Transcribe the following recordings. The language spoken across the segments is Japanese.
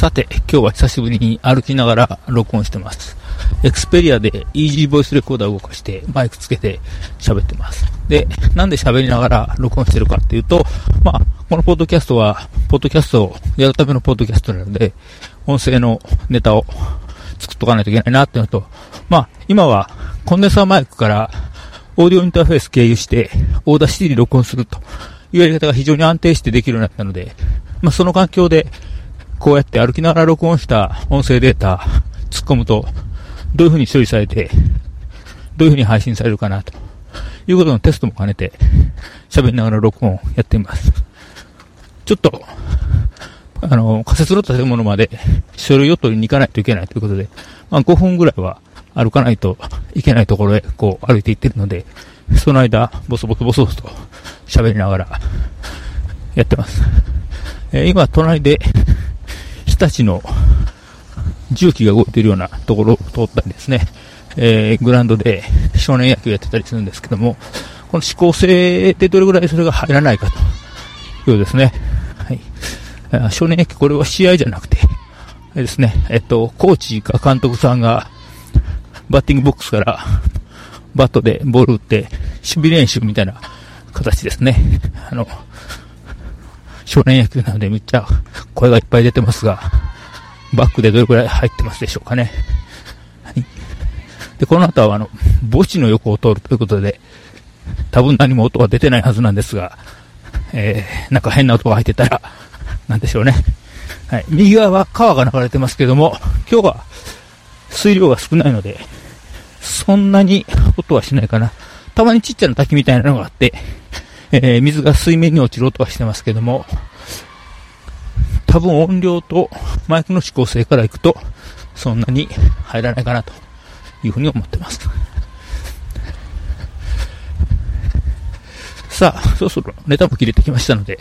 さて、今日は久しぶりに歩きながら録音してます。 Xperia で Easy Voice Recorder を動かしてマイクつけて喋ってます。で、なんで喋りながら録音してるかっていうと、まあ、このポッドキャストは、ポッドキャストをやるためのポッドキャストなので、音声のネタを作っとかないといけないなっていうのと、まあ、今はコンデンサーマイクからオーディオインターフェース経由して Audacity に録音するというやり方が非常に安定してできるようになったので、まあ、その環境でこうやって歩きながら録音した音声データ突っ込むと、どういう風に処理されて、どういう風に配信されるかな、ということのテストも兼ねて、喋りながら録音をやってみます。ちょっと、あの、仮設の建物まで書類を取りに行かないといけないということで、まあ5分ぐらいは歩かないといけないところへこう歩いていってるので、その間、ボソボソボソボソと喋りながらやってます。えー、今、隣で日立の重機が動いているようなところを通ったりですね、えー、グラウンドで少年野球やってたりするんですけども、この指向性でどれぐらいそれが入らないかというですね、はい。少年野球、これは試合じゃなくて、えですね、えっと、コーチか監督さんが、バッティングボックスからバットでボール打って、守備練習みたいな形ですね。あの、少年野球なのでめっちゃ声がいっぱい出てますが、バックでどれくらい入ってますでしょうかね。はい。で、この後はあの、墓地の横を通るということで、多分何も音は出てないはずなんですが、えー、なんか変な音が入ってたら、なんでしょうね。はい。右側は川が流れてますけども、今日は水量が少ないので、そんなに音はしないかな。たまにちっちゃな滝みたいなのがあって、えー、水が水面に落ちる音はしてますけども、多分音量とマイクの指向性からいくと、そんなに入らないかなというふうに思ってます。さあ、そろそろネタも切れてきましたので、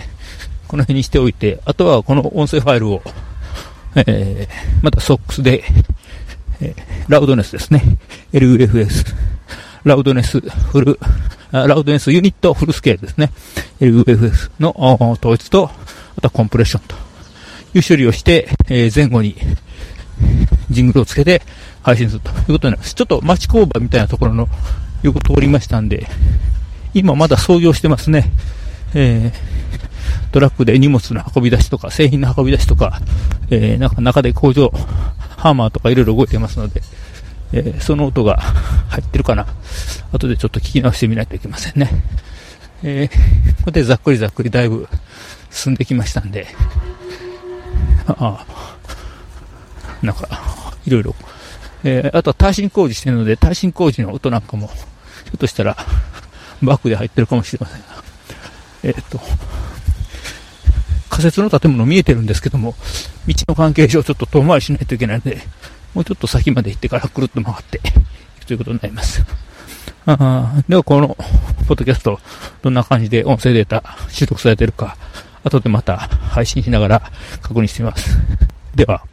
この辺にしておいて、あとはこの音声ファイルを、えー、またソックスで、えー、ラウドネスですね。LUFS。 loudness full、loudness unit full scale ですね。LUFS の統一と、あとはコンプレッションという処理をして、えー、前後にジングルをつけて配信するということになります。ちょっと町工場みたいなところの横通りましたんで、今まだ創業してますね。えー、トラックで荷物の運び出しとか、製品の運び出しとか、えー、なんか中で工場、ハーマーとかいろいろ動いてますので、えー、その音が入ってるかな。後でちょっと聞き直してみないといけませんね。えー、ここでざっくりざっくりだいぶ進んできましたんで、あ、なんか、いろいろ。えー、あとは耐震工事してるので、耐震工事の音なんかも、ひょっとしたら、バックで入ってるかもしれませんが。えー、っと、仮設の建物見えてるんですけども、道の関係上ちょっと遠回りしないといけないので、もうちょっと先まで行ってからくるっと回っていくということになります。あでは、この、ポッドキャスト、どんな感じで音声データ取得されてるか、後でまた配信しながら確認してみます。では。